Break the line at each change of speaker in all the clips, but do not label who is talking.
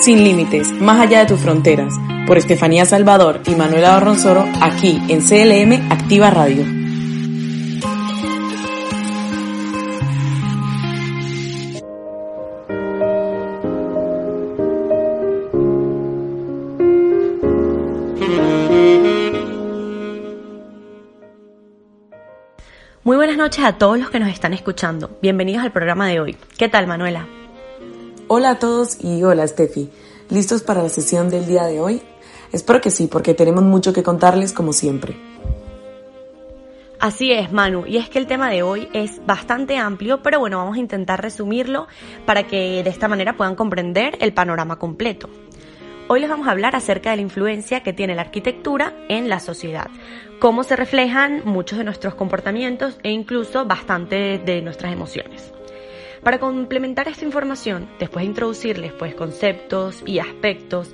Sin límites, más allá de tus fronteras, por Estefanía Salvador y Manuela Barronzoro, aquí en CLM Activa Radio.
Noches a todos los que nos están escuchando. Bienvenidos al programa de hoy. ¿Qué tal, Manuela?
Hola a todos y hola, Steffi. ¿Listos para la sesión del día de hoy? Espero que sí, porque tenemos mucho que contarles como siempre.
Así es, Manu, y es que el tema de hoy es bastante amplio, pero bueno, vamos a intentar resumirlo para que de esta manera puedan comprender el panorama completo. Hoy les vamos a hablar acerca de la influencia que tiene la arquitectura en la sociedad, cómo se reflejan muchos de nuestros comportamientos e incluso bastante de nuestras emociones. Para complementar esta información, después de introducirles pues conceptos y aspectos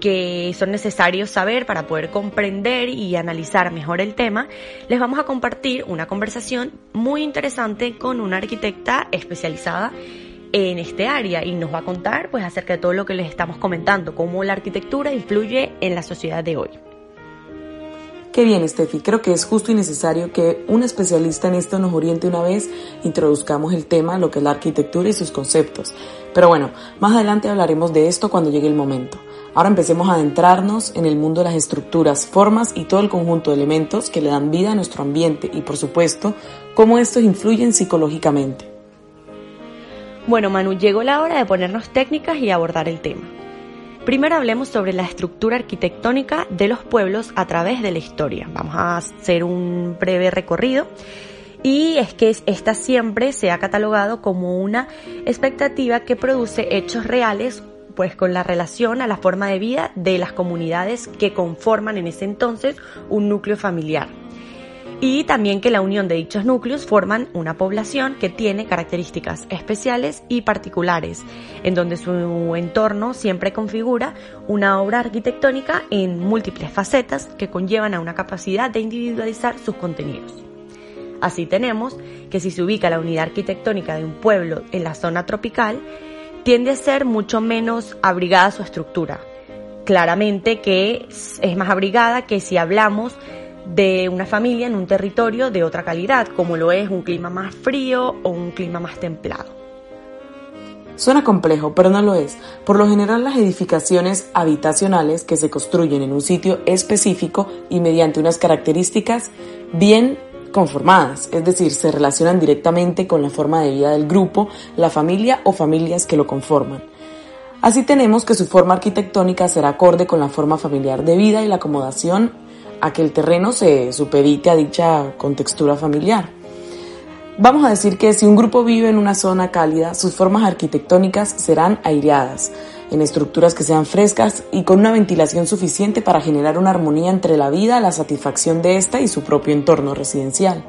que son necesarios saber para poder comprender y analizar mejor el tema, les vamos a compartir una conversación muy interesante con una arquitecta especializada en este área y nos va a contar pues acerca de todo lo que les estamos comentando, cómo la arquitectura influye en la sociedad de hoy.
Qué bien, Steffi. Creo que es justo y necesario que un especialista en esto nos oriente una vez introduzcamos el tema, lo que es la arquitectura y sus conceptos. Pero bueno, más adelante hablaremos de esto cuando llegue el momento. Ahora empecemos a adentrarnos en el mundo de las estructuras, formas y todo el conjunto de elementos que le dan vida a nuestro ambiente y, por supuesto, cómo estos influyen psicológicamente.
Bueno, Manu, llegó la hora de ponernos técnicas y abordar el tema. Primero hablemos sobre la estructura arquitectónica de los pueblos a través de la historia. Vamos a hacer un breve recorrido. Y es que esta siempre se ha catalogado como una expectativa que produce hechos reales pues con la relación a la forma de vida de las comunidades que conforman en ese entonces un núcleo familiar y también que la unión de dichos núcleos forman una población que tiene características especiales y particulares, en donde su entorno siempre configura una obra arquitectónica en múltiples facetas que conllevan a una capacidad de individualizar sus contenidos. Así tenemos que si se ubica la unidad arquitectónica de un pueblo en la zona tropical, tiende a ser mucho menos abrigada su estructura. Claramente que es más abrigada que si hablamos de una familia en un territorio de otra calidad, como lo es un clima más frío o un clima más templado.
Suena complejo, pero no lo es. Por lo general las edificaciones habitacionales que se construyen en un sitio específico y mediante unas características bien conformadas, es decir, se relacionan directamente con la forma de vida del grupo, la familia o familias que lo conforman. Así tenemos que su forma arquitectónica será acorde con la forma familiar de vida y la acomodación a que el terreno se supedite a dicha contextura familiar. Vamos a decir que si un grupo vive en una zona cálida, sus formas arquitectónicas serán aireadas, en estructuras que sean frescas y con una ventilación suficiente para generar una armonía entre la vida, la satisfacción de esta y su propio entorno residencial.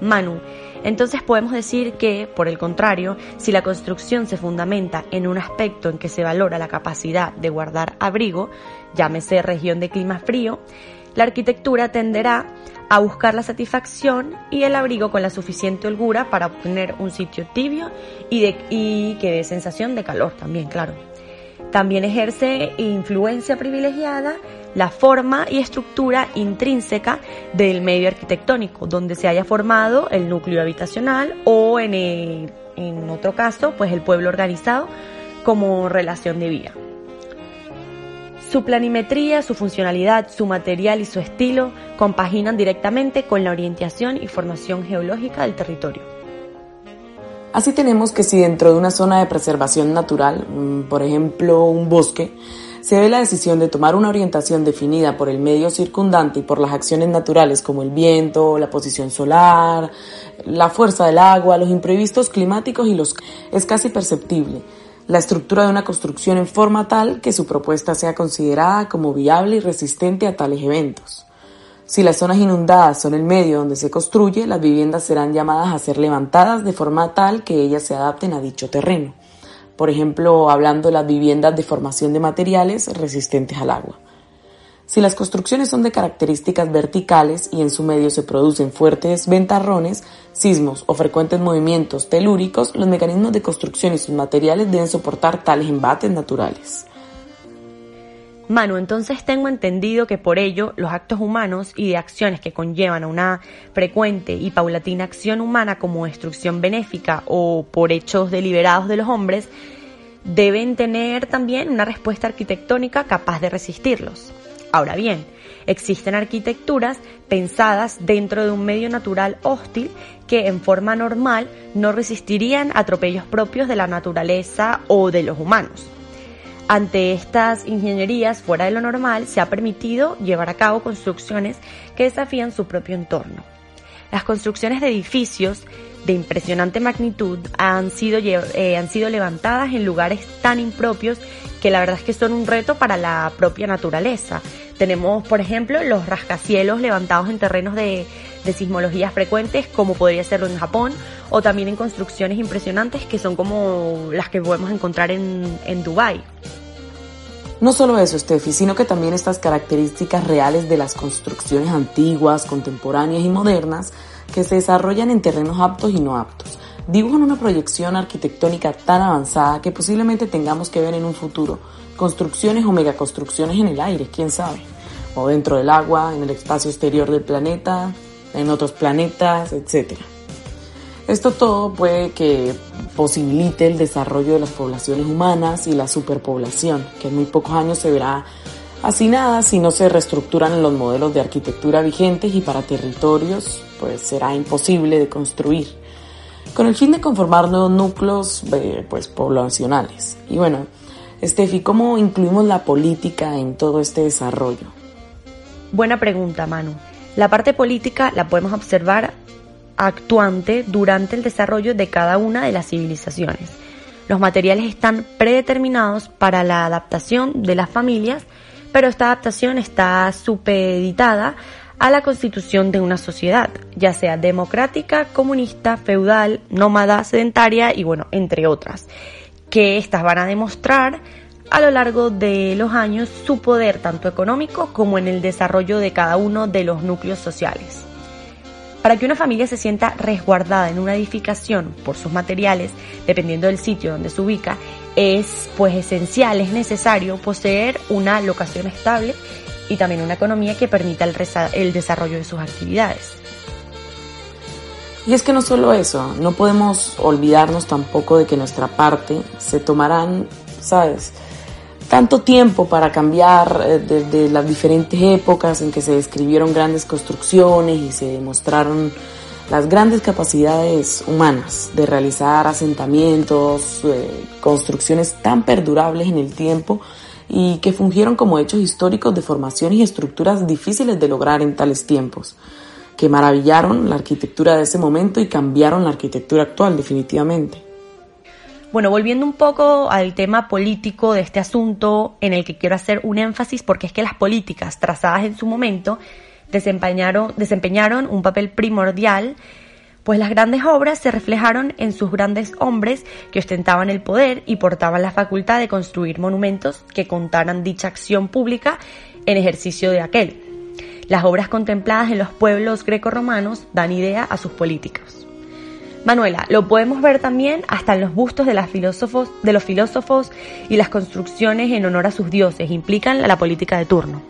Manu, entonces podemos decir que, por el contrario, si la construcción se fundamenta en un aspecto en que se valora la capacidad de guardar abrigo, llámese región de clima frío, la arquitectura tenderá a buscar la satisfacción y el abrigo con la suficiente holgura para obtener un sitio tibio y, de, y que dé sensación de calor también, claro. También ejerce influencia privilegiada la forma y estructura intrínseca del medio arquitectónico, donde se haya formado el núcleo habitacional o en, en otro caso, pues el pueblo organizado como relación de vida. Su planimetría, su funcionalidad, su material y su estilo compaginan directamente con la orientación y formación geológica del territorio.
Así tenemos que si dentro de una zona de preservación natural, mm, por ejemplo un bosque, se ve la decisión de tomar una orientación definida por el medio circundante y por las acciones naturales como el viento, la posición solar, la fuerza del agua, los imprevistos climáticos y los es casi perceptible la estructura de una construcción en forma tal que su propuesta sea considerada como viable y resistente a tales eventos. Si las zonas inundadas son el medio donde se construye, las viviendas serán llamadas a ser levantadas de forma tal que ellas se adapten a dicho terreno. Por ejemplo, hablando de las viviendas de formación de materiales resistentes al agua. Si las construcciones son de características verticales y en su medio se producen fuertes ventarrones, sismos o frecuentes movimientos telúricos, los mecanismos de construcción y sus materiales deben soportar tales embates naturales.
Manu, entonces tengo entendido que por ello los actos humanos y de acciones que conllevan a una frecuente y paulatina acción humana como destrucción benéfica o por hechos deliberados de los hombres deben tener también una respuesta arquitectónica capaz de resistirlos. Ahora bien, existen arquitecturas pensadas dentro de un medio natural hostil que en forma normal no resistirían atropellos propios de la naturaleza o de los humanos. Ante estas ingenierías fuera de lo normal se ha permitido llevar a cabo construcciones que desafían su propio entorno. Las construcciones de edificios de impresionante magnitud han sido, eh, han sido levantadas en lugares tan impropios que la verdad es que son un reto para la propia naturaleza. Tenemos, por ejemplo, los rascacielos levantados en terrenos de, de sismologías frecuentes, como podría serlo en Japón, o también en construcciones impresionantes que son como las que podemos encontrar en, en Dubái.
No solo eso, Steffi, sino que también estas características reales de las construcciones antiguas, contemporáneas y modernas que se desarrollan en terrenos aptos y no aptos. Dibujan una proyección arquitectónica tan avanzada que posiblemente tengamos que ver en un futuro construcciones o megaconstrucciones en el aire, quién sabe, o dentro del agua, en el espacio exterior del planeta, en otros planetas, etc. Esto todo puede que posibilite el desarrollo de las poblaciones humanas y la superpoblación, que en muy pocos años se verá Así nada, si no se reestructuran los modelos de arquitectura vigentes y para territorios, pues será imposible de construir, con el fin de conformar nuevos núcleos eh, pues, poblacionales. Y bueno, Estefi, ¿cómo incluimos la política en todo este desarrollo?
Buena pregunta, Manu. La parte política la podemos observar actuante durante el desarrollo de cada una de las civilizaciones. Los materiales están predeterminados para la adaptación de las familias pero esta adaptación está supeditada a la constitución de una sociedad, ya sea democrática, comunista, feudal, nómada, sedentaria y bueno, entre otras, que estas van a demostrar a lo largo de los años su poder tanto económico como en el desarrollo de cada uno de los núcleos sociales. Para que una familia se sienta resguardada en una edificación por sus materiales, dependiendo del sitio donde se ubica, es pues esencial, es necesario poseer una locación estable y también una economía que permita el, el desarrollo de sus actividades.
Y es que no solo eso, no podemos olvidarnos tampoco de que nuestra parte se tomarán, ¿sabes? Tanto tiempo para cambiar eh, desde las diferentes épocas en que se describieron grandes construcciones y se demostraron las grandes capacidades humanas de realizar asentamientos, eh, construcciones tan perdurables en el tiempo y que fungieron como hechos históricos de formaciones y estructuras difíciles de lograr en tales tiempos, que maravillaron la arquitectura de ese momento y cambiaron la arquitectura actual definitivamente.
Bueno, volviendo un poco al tema político de este asunto, en el que quiero hacer un énfasis porque es que las políticas trazadas en su momento desempeñaron, un papel primordial, pues las grandes obras se reflejaron en sus grandes hombres que ostentaban el poder y portaban la facultad de construir monumentos que contaran dicha acción pública en ejercicio de aquel. Las obras contempladas en los pueblos grecorromanos dan idea a sus políticos. Manuela, lo podemos ver también hasta en los bustos de, los filósofos y las construcciones en honor a sus dioses, implican la política de turno.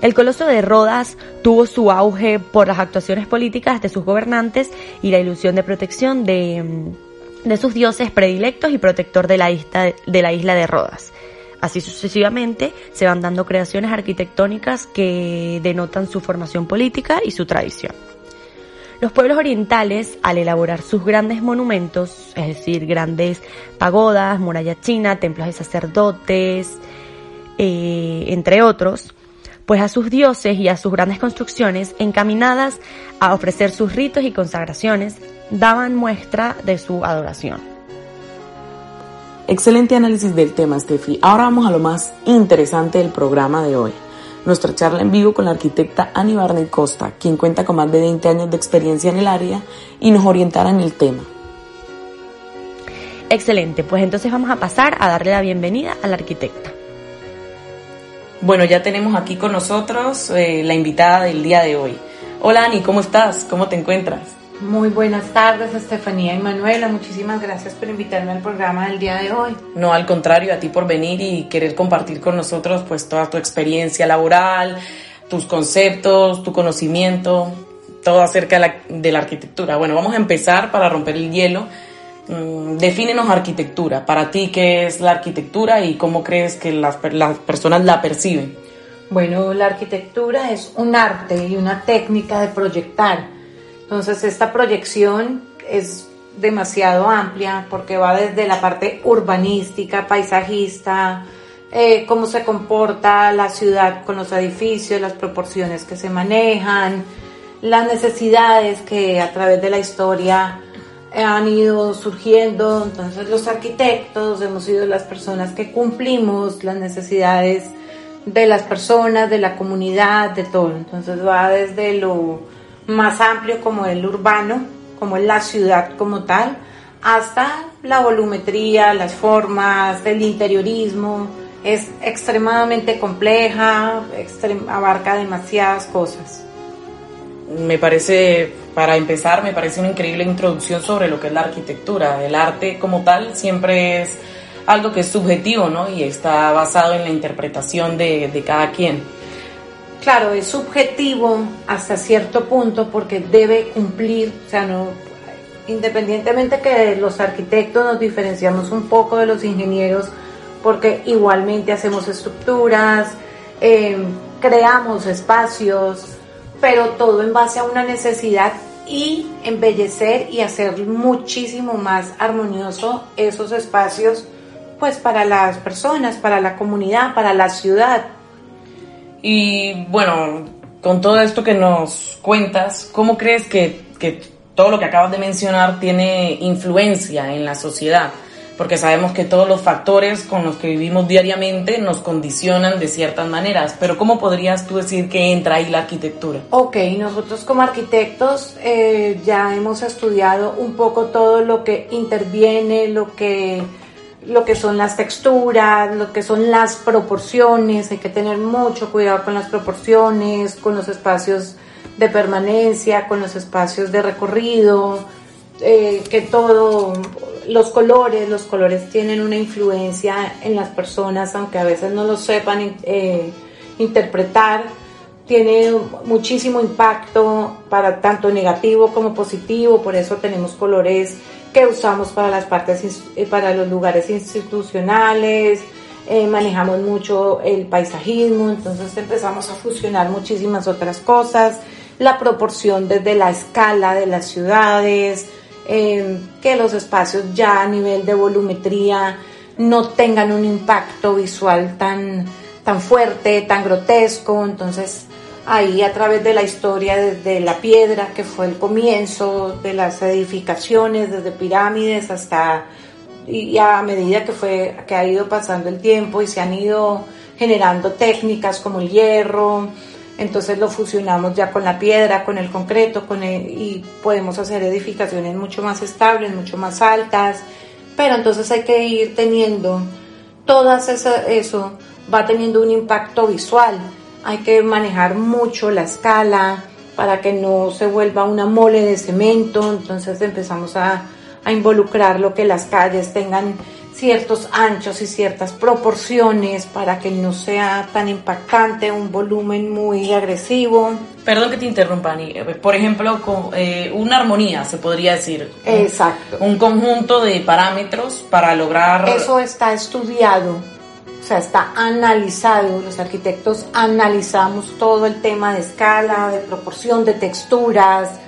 El coloso de Rodas tuvo su auge por las actuaciones políticas de sus gobernantes y la ilusión de protección de, mm, sus dioses predilectos y protector de la isla de Rodas. Así sucesivamente se van dando creaciones arquitectónicas que denotan su formación política y su tradición. Los pueblos orientales, al elaborar sus grandes monumentos, es decir, grandes pagodas, muralla china, templos de sacerdotes, eh, entre otros, pues a sus dioses y a sus grandes construcciones encaminadas a ofrecer sus ritos y consagraciones, daban muestra de su adoración.
Excelente análisis del tema, Steffi. Ahora vamos a lo más interesante del programa de hoy. Nuestra charla en vivo con la arquitecta Ani Barney Costa, quien cuenta con más de 20 años de experiencia en el área y nos orientará en el tema.
Excelente, pues entonces vamos a pasar a darle la bienvenida a la arquitecta.
Bueno, ya tenemos aquí con nosotros eh, la invitada del día de hoy. Hola Ani, ¿cómo estás? ¿Cómo te encuentras?
Muy buenas tardes, Estefanía y Manuela. Muchísimas gracias por invitarme al programa del día de hoy.
No, al contrario, a ti por venir y querer compartir con nosotros pues toda tu experiencia laboral, tus conceptos, tu conocimiento, todo acerca de la, de la arquitectura. Bueno, vamos a empezar para romper el hielo. Mm, defínenos arquitectura. Para ti, ¿qué es la arquitectura y cómo crees que las, las personas la perciben?
Bueno, la arquitectura es un arte y una técnica de proyectar. Entonces, esta proyección es demasiado amplia porque va desde la parte urbanística, paisajista, eh, cómo se comporta la ciudad con los edificios, las proporciones que se manejan, las necesidades que a través de la historia han ido surgiendo, entonces los arquitectos hemos sido las personas que cumplimos las necesidades de las personas, de la comunidad, de todo. Entonces va desde lo más amplio como el urbano, como la ciudad como tal, hasta la volumetría, las formas, el interiorismo. Es extremadamente compleja, abarca demasiadas cosas.
Me parece para empezar, me parece una increíble introducción sobre lo que es la arquitectura. El arte como tal siempre es algo que es subjetivo, ¿no? Y está basado en la interpretación de, de cada quien.
Claro, es subjetivo hasta cierto punto porque debe cumplir, o sea, no, independientemente que los arquitectos nos diferenciamos un poco de los ingenieros, porque igualmente hacemos estructuras, eh, creamos espacios, pero todo en base a una necesidad y embellecer y hacer muchísimo más armonioso esos espacios pues para las personas, para la comunidad, para la ciudad.
Y bueno, con todo esto que nos cuentas, ¿cómo crees que, que todo lo que acabas de mencionar tiene influencia en la sociedad? porque sabemos que todos los factores con los que vivimos diariamente nos condicionan de ciertas maneras, pero ¿cómo podrías tú decir que entra ahí la arquitectura?
Ok, nosotros como arquitectos eh, ya hemos estudiado un poco todo lo que interviene, lo que, lo que son las texturas, lo que son las proporciones, hay que tener mucho cuidado con las proporciones, con los espacios de permanencia, con los espacios de recorrido, eh, que todo los colores, los colores tienen una influencia en las personas, aunque a veces no lo sepan eh, interpretar, tiene muchísimo impacto para tanto negativo como positivo, por eso tenemos colores que usamos para las partes, eh, para los lugares institucionales, eh, manejamos mucho el paisajismo, entonces empezamos a fusionar muchísimas otras cosas, la proporción desde la escala de las ciudades, Em, que los espacios ya a nivel de volumetría no tengan un impacto visual tan, tan fuerte, tan grotesco. Entonces, ahí a través de la historia desde la piedra, que fue el comienzo de las edificaciones, desde pirámides hasta y a medida que fue que ha ido pasando el tiempo y se han ido generando técnicas como el hierro, entonces lo fusionamos ya con la piedra, con el concreto, con y podemos hacer edificaciones mucho más estables, mucho más altas, pero entonces hay que ir teniendo todas eso, eso va teniendo un impacto visual, hay que manejar mucho la escala para que no se vuelva una mole de cemento, entonces empezamos a, a involucrar lo que las calles tengan ciertos anchos y ciertas proporciones para que no sea tan impactante, un volumen muy agresivo.
Perdón que te interrumpa, Ani. Eh, por ejemplo, con, eh, una armonía, se podría decir.
Exacto.
Un, conjunto de parámetros para lograr...
Eso está estudiado, o sea, está analizado. Los arquitectos analizamos todo el tema de escala, de proporción, de texturas,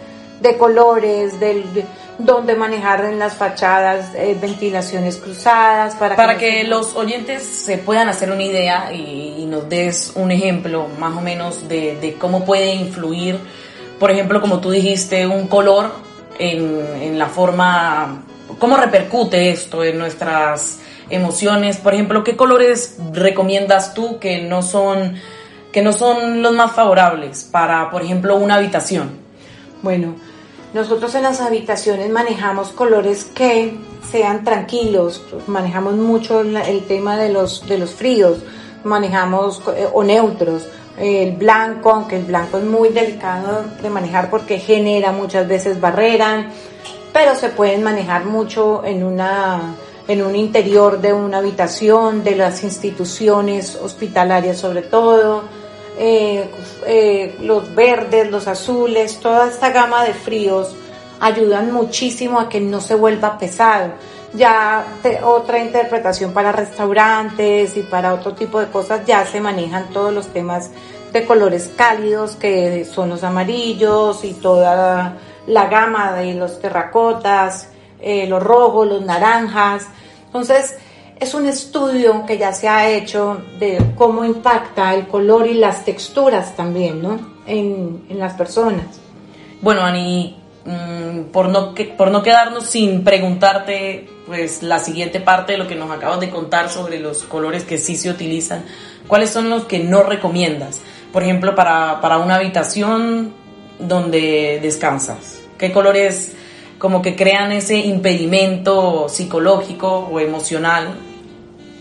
de colores, del, de, donde manejar en las fachadas eh, ventilaciones cruzadas.
Para, para que, los oyentes se puedan hacer una idea y, y, nos des un ejemplo más o menos de, de cómo puede influir, por ejemplo, como tú dijiste, un color en, en la forma, cómo repercute esto en nuestras emociones. Por ejemplo, ¿qué colores recomiendas tú que no son, que no son los más favorables para, por ejemplo, una habitación?
Bueno, nosotros en las habitaciones manejamos colores que sean tranquilos, manejamos mucho el tema de los, de los fríos, manejamos eh, o neutros, el blanco, aunque el blanco es muy delicado de manejar porque genera muchas veces barrera, pero se pueden manejar mucho en una en un interior de una habitación, de las instituciones hospitalarias sobre todo, eh, eh, los verdes, los azules, toda esta gama de fríos ayudan muchísimo a que no se vuelva pesado. Ya otra interpretación para restaurantes y para otro tipo de cosas ya se manejan todos los temas de colores cálidos que son los amarillos y toda la gama de los terracotas, eh, los rojos, los naranjas. Entonces, es un estudio que ya se ha hecho de cómo impacta el color y las texturas también, ¿no? En, en las personas.
Bueno, Ani, mmm, por, no, por no quedarnos sin preguntarte, pues la siguiente parte de lo que nos acabas de contar sobre los colores que sí se utilizan, ¿cuáles son los que no recomiendas? Por ejemplo, para, para una habitación donde descansas. ¿Qué colores como que crean ese impedimento psicológico o emocional.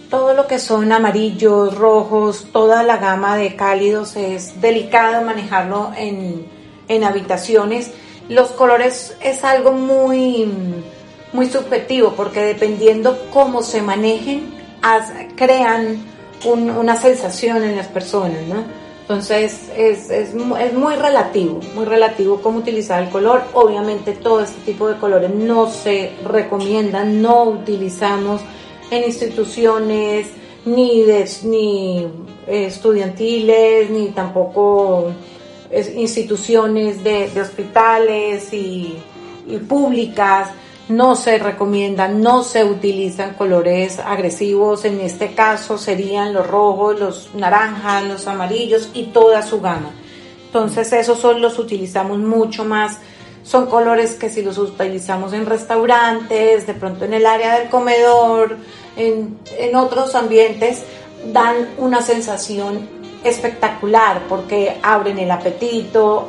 Todo lo que son amarillos, rojos, toda la gama de cálidos es delicado manejarlo en, en habitaciones. Los colores es algo muy, muy subjetivo porque dependiendo cómo se manejen, crean un, una sensación en las personas, ¿no? Entonces es, es, es, muy relativo, muy relativo cómo utilizar el color. Obviamente todo este tipo de colores no se recomiendan, no utilizamos en instituciones ni, de, ni estudiantiles, ni tampoco instituciones de, de hospitales y, y públicas no se recomiendan, no se utilizan colores agresivos, en este caso serían los rojos, los naranjas, los amarillos y toda su gama. Entonces esos son los utilizamos mucho más, son colores que si los utilizamos en restaurantes, de pronto en el área del comedor, en, en otros ambientes, dan una sensación espectacular porque abren el apetito,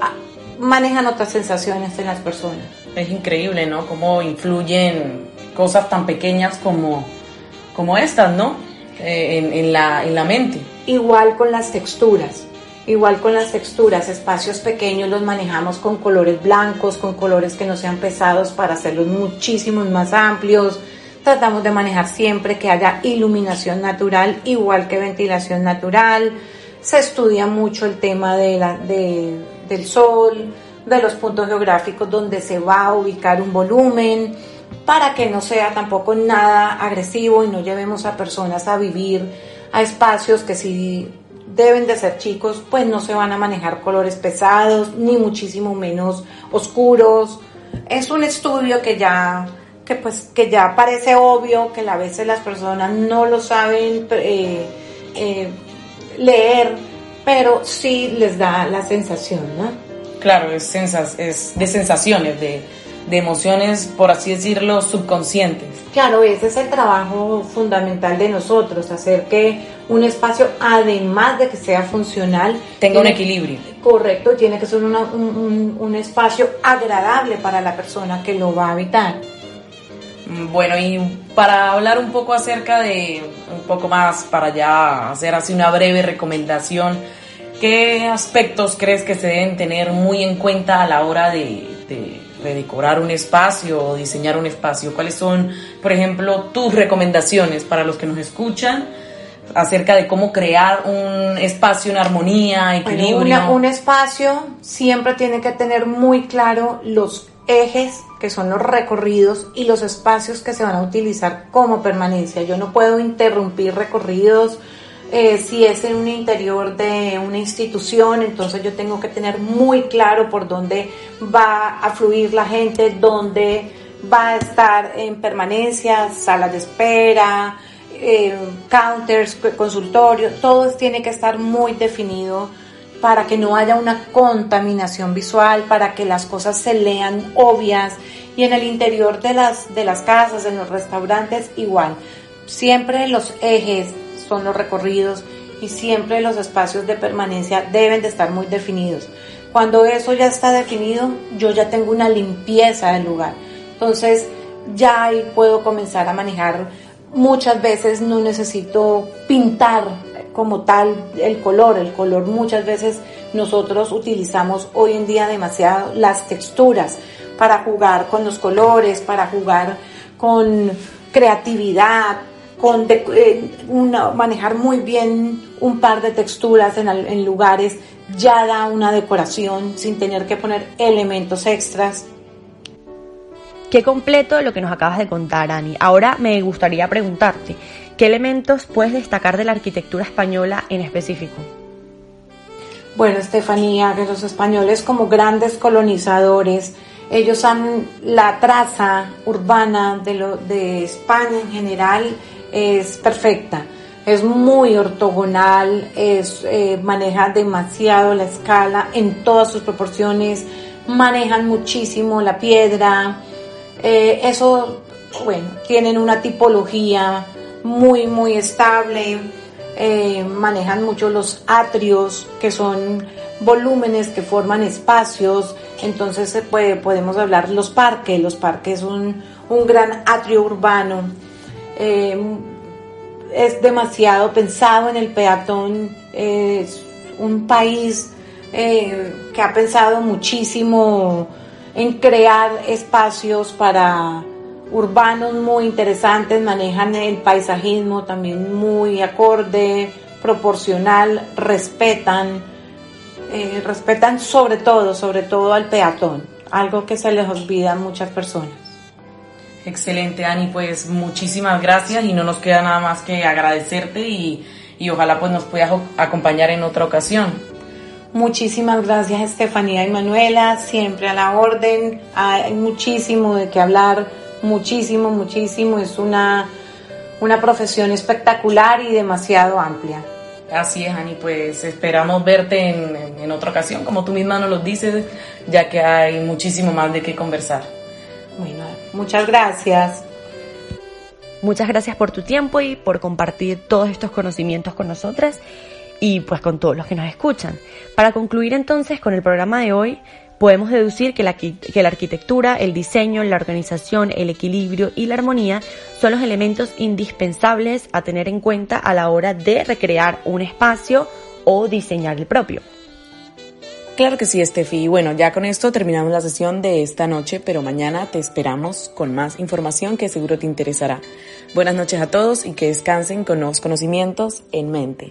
manejan otras sensaciones en las personas.
Es increíble, ¿no? Cómo influyen cosas tan pequeñas como, como estas, ¿no? Eh, en, en, la, en la mente.
Igual con las texturas. Igual con las texturas, espacios pequeños los manejamos con colores blancos, con colores que no sean pesados para hacerlos muchísimos más amplios. Tratamos de manejar siempre que haya iluminación natural, igual que ventilación natural. Se estudia mucho el tema de la, de, del sol, de los puntos geográficos donde se va a ubicar un volumen, para que no sea tampoco nada agresivo y no llevemos a personas a vivir a espacios que si deben de ser chicos, pues no se van a manejar colores pesados, ni muchísimo menos oscuros. Es un estudio que ya que pues que ya parece obvio que a veces las personas no lo saben eh, eh, leer, pero sí les da la sensación, ¿no?
Claro, es, sensas, es de sensaciones, de, de emociones, por así decirlo, subconscientes.
Claro, ese es el trabajo fundamental de nosotros, hacer que un espacio, además de que sea funcional,
tenga un equilibrio.
Correcto, tiene que ser una, un, un, espacio agradable para la persona que lo va a habitar.
Mm, bueno, y para hablar un poco acerca de, un poco más, para ya hacer así una breve recomendación, ¿Qué aspectos crees que se deben tener muy en cuenta a la hora de, de redecorar un espacio o diseñar un espacio? ¿Cuáles son, por ejemplo, tus recomendaciones para los que nos escuchan acerca de cómo crear un espacio en armonía, equilibrio?
Bueno, un espacio siempre tiene que tener muy claro los ejes que son los recorridos y los espacios que se van a utilizar como permanencia. Yo no puedo interrumpir recorridos Eh, si es en un interior de una institución, entonces yo tengo que tener muy claro por dónde va a fluir la gente, dónde va a estar en permanencia, salas de espera, eh, counters, consultorio, todo tiene que estar muy definido para que no haya una contaminación visual, para que las cosas se lean obvias y en el interior de las, de las casas, en los restaurantes igual. Siempre los ejes los recorridos y siempre los espacios de permanencia deben de estar muy definidos. Cuando eso ya está definido, yo ya tengo una limpieza del lugar. Entonces, ya ahí puedo comenzar a manejar. Muchas veces no necesito pintar como tal el color. El color muchas veces nosotros utilizamos hoy en día demasiado las texturas para jugar con los colores, para jugar con creatividad, con eh, manejar muy bien un par de texturas en, en lugares ya da una decoración sin tener que poner elementos extras.
Qué completo lo que nos acabas de contar, Ani. Ahora me gustaría preguntarte, ¿qué elementos puedes destacar de la arquitectura española en específico?
Bueno, Estefanía, que los españoles como grandes colonizadores, ellos han, la traza urbana de, lo, de España en general es perfecta, es muy ortogonal, es, eh, maneja demasiado la escala en todas sus proporciones, manejan muchísimo la piedra, eh, eso, bueno, tienen una tipología muy, muy estable, eh, manejan mucho los atrios, que son volúmenes que forman espacios, entonces podemos hablar los parques, los parques son un gran atrio urbano, eh, es demasiado pensado en el peatón, es un país que ha pensado muchísimo en crear espacios para urbanos muy interesantes, manejan el paisajismo también muy acorde, proporcional, respetan, eh, respetan sobre todo, sobre todo al peatón, algo que se les olvida a muchas personas.
Excelente, Ani, pues muchísimas gracias y no nos queda nada más que agradecerte y, y ojalá pues nos puedas acompañar en otra ocasión.
Muchísimas gracias Estefanía y Manuela, siempre a la orden, hay muchísimo de qué hablar, muchísimo, muchísimo, es una, una profesión espectacular y demasiado amplia.
Así es, Ani, pues esperamos verte en, en, otra ocasión, como tú misma nos lo dices, ya que hay muchísimo más de qué conversar.
Muchas gracias.
Muchas gracias por tu tiempo y por compartir todos estos conocimientos con nosotras y pues con todos los que nos escuchan. Para concluir entonces con el programa de hoy, podemos deducir que la, que la arquitectura, el diseño, la organización, el equilibrio y la armonía son los elementos indispensables a tener en cuenta a la hora de recrear un espacio o diseñar el propio.
Claro que sí, Steffi. Y bueno, ya con esto terminamos la sesión de esta noche, pero mañana te esperamos con más información que seguro te interesará. Buenas noches a todos y que descansen con nuevos conocimientos en mente.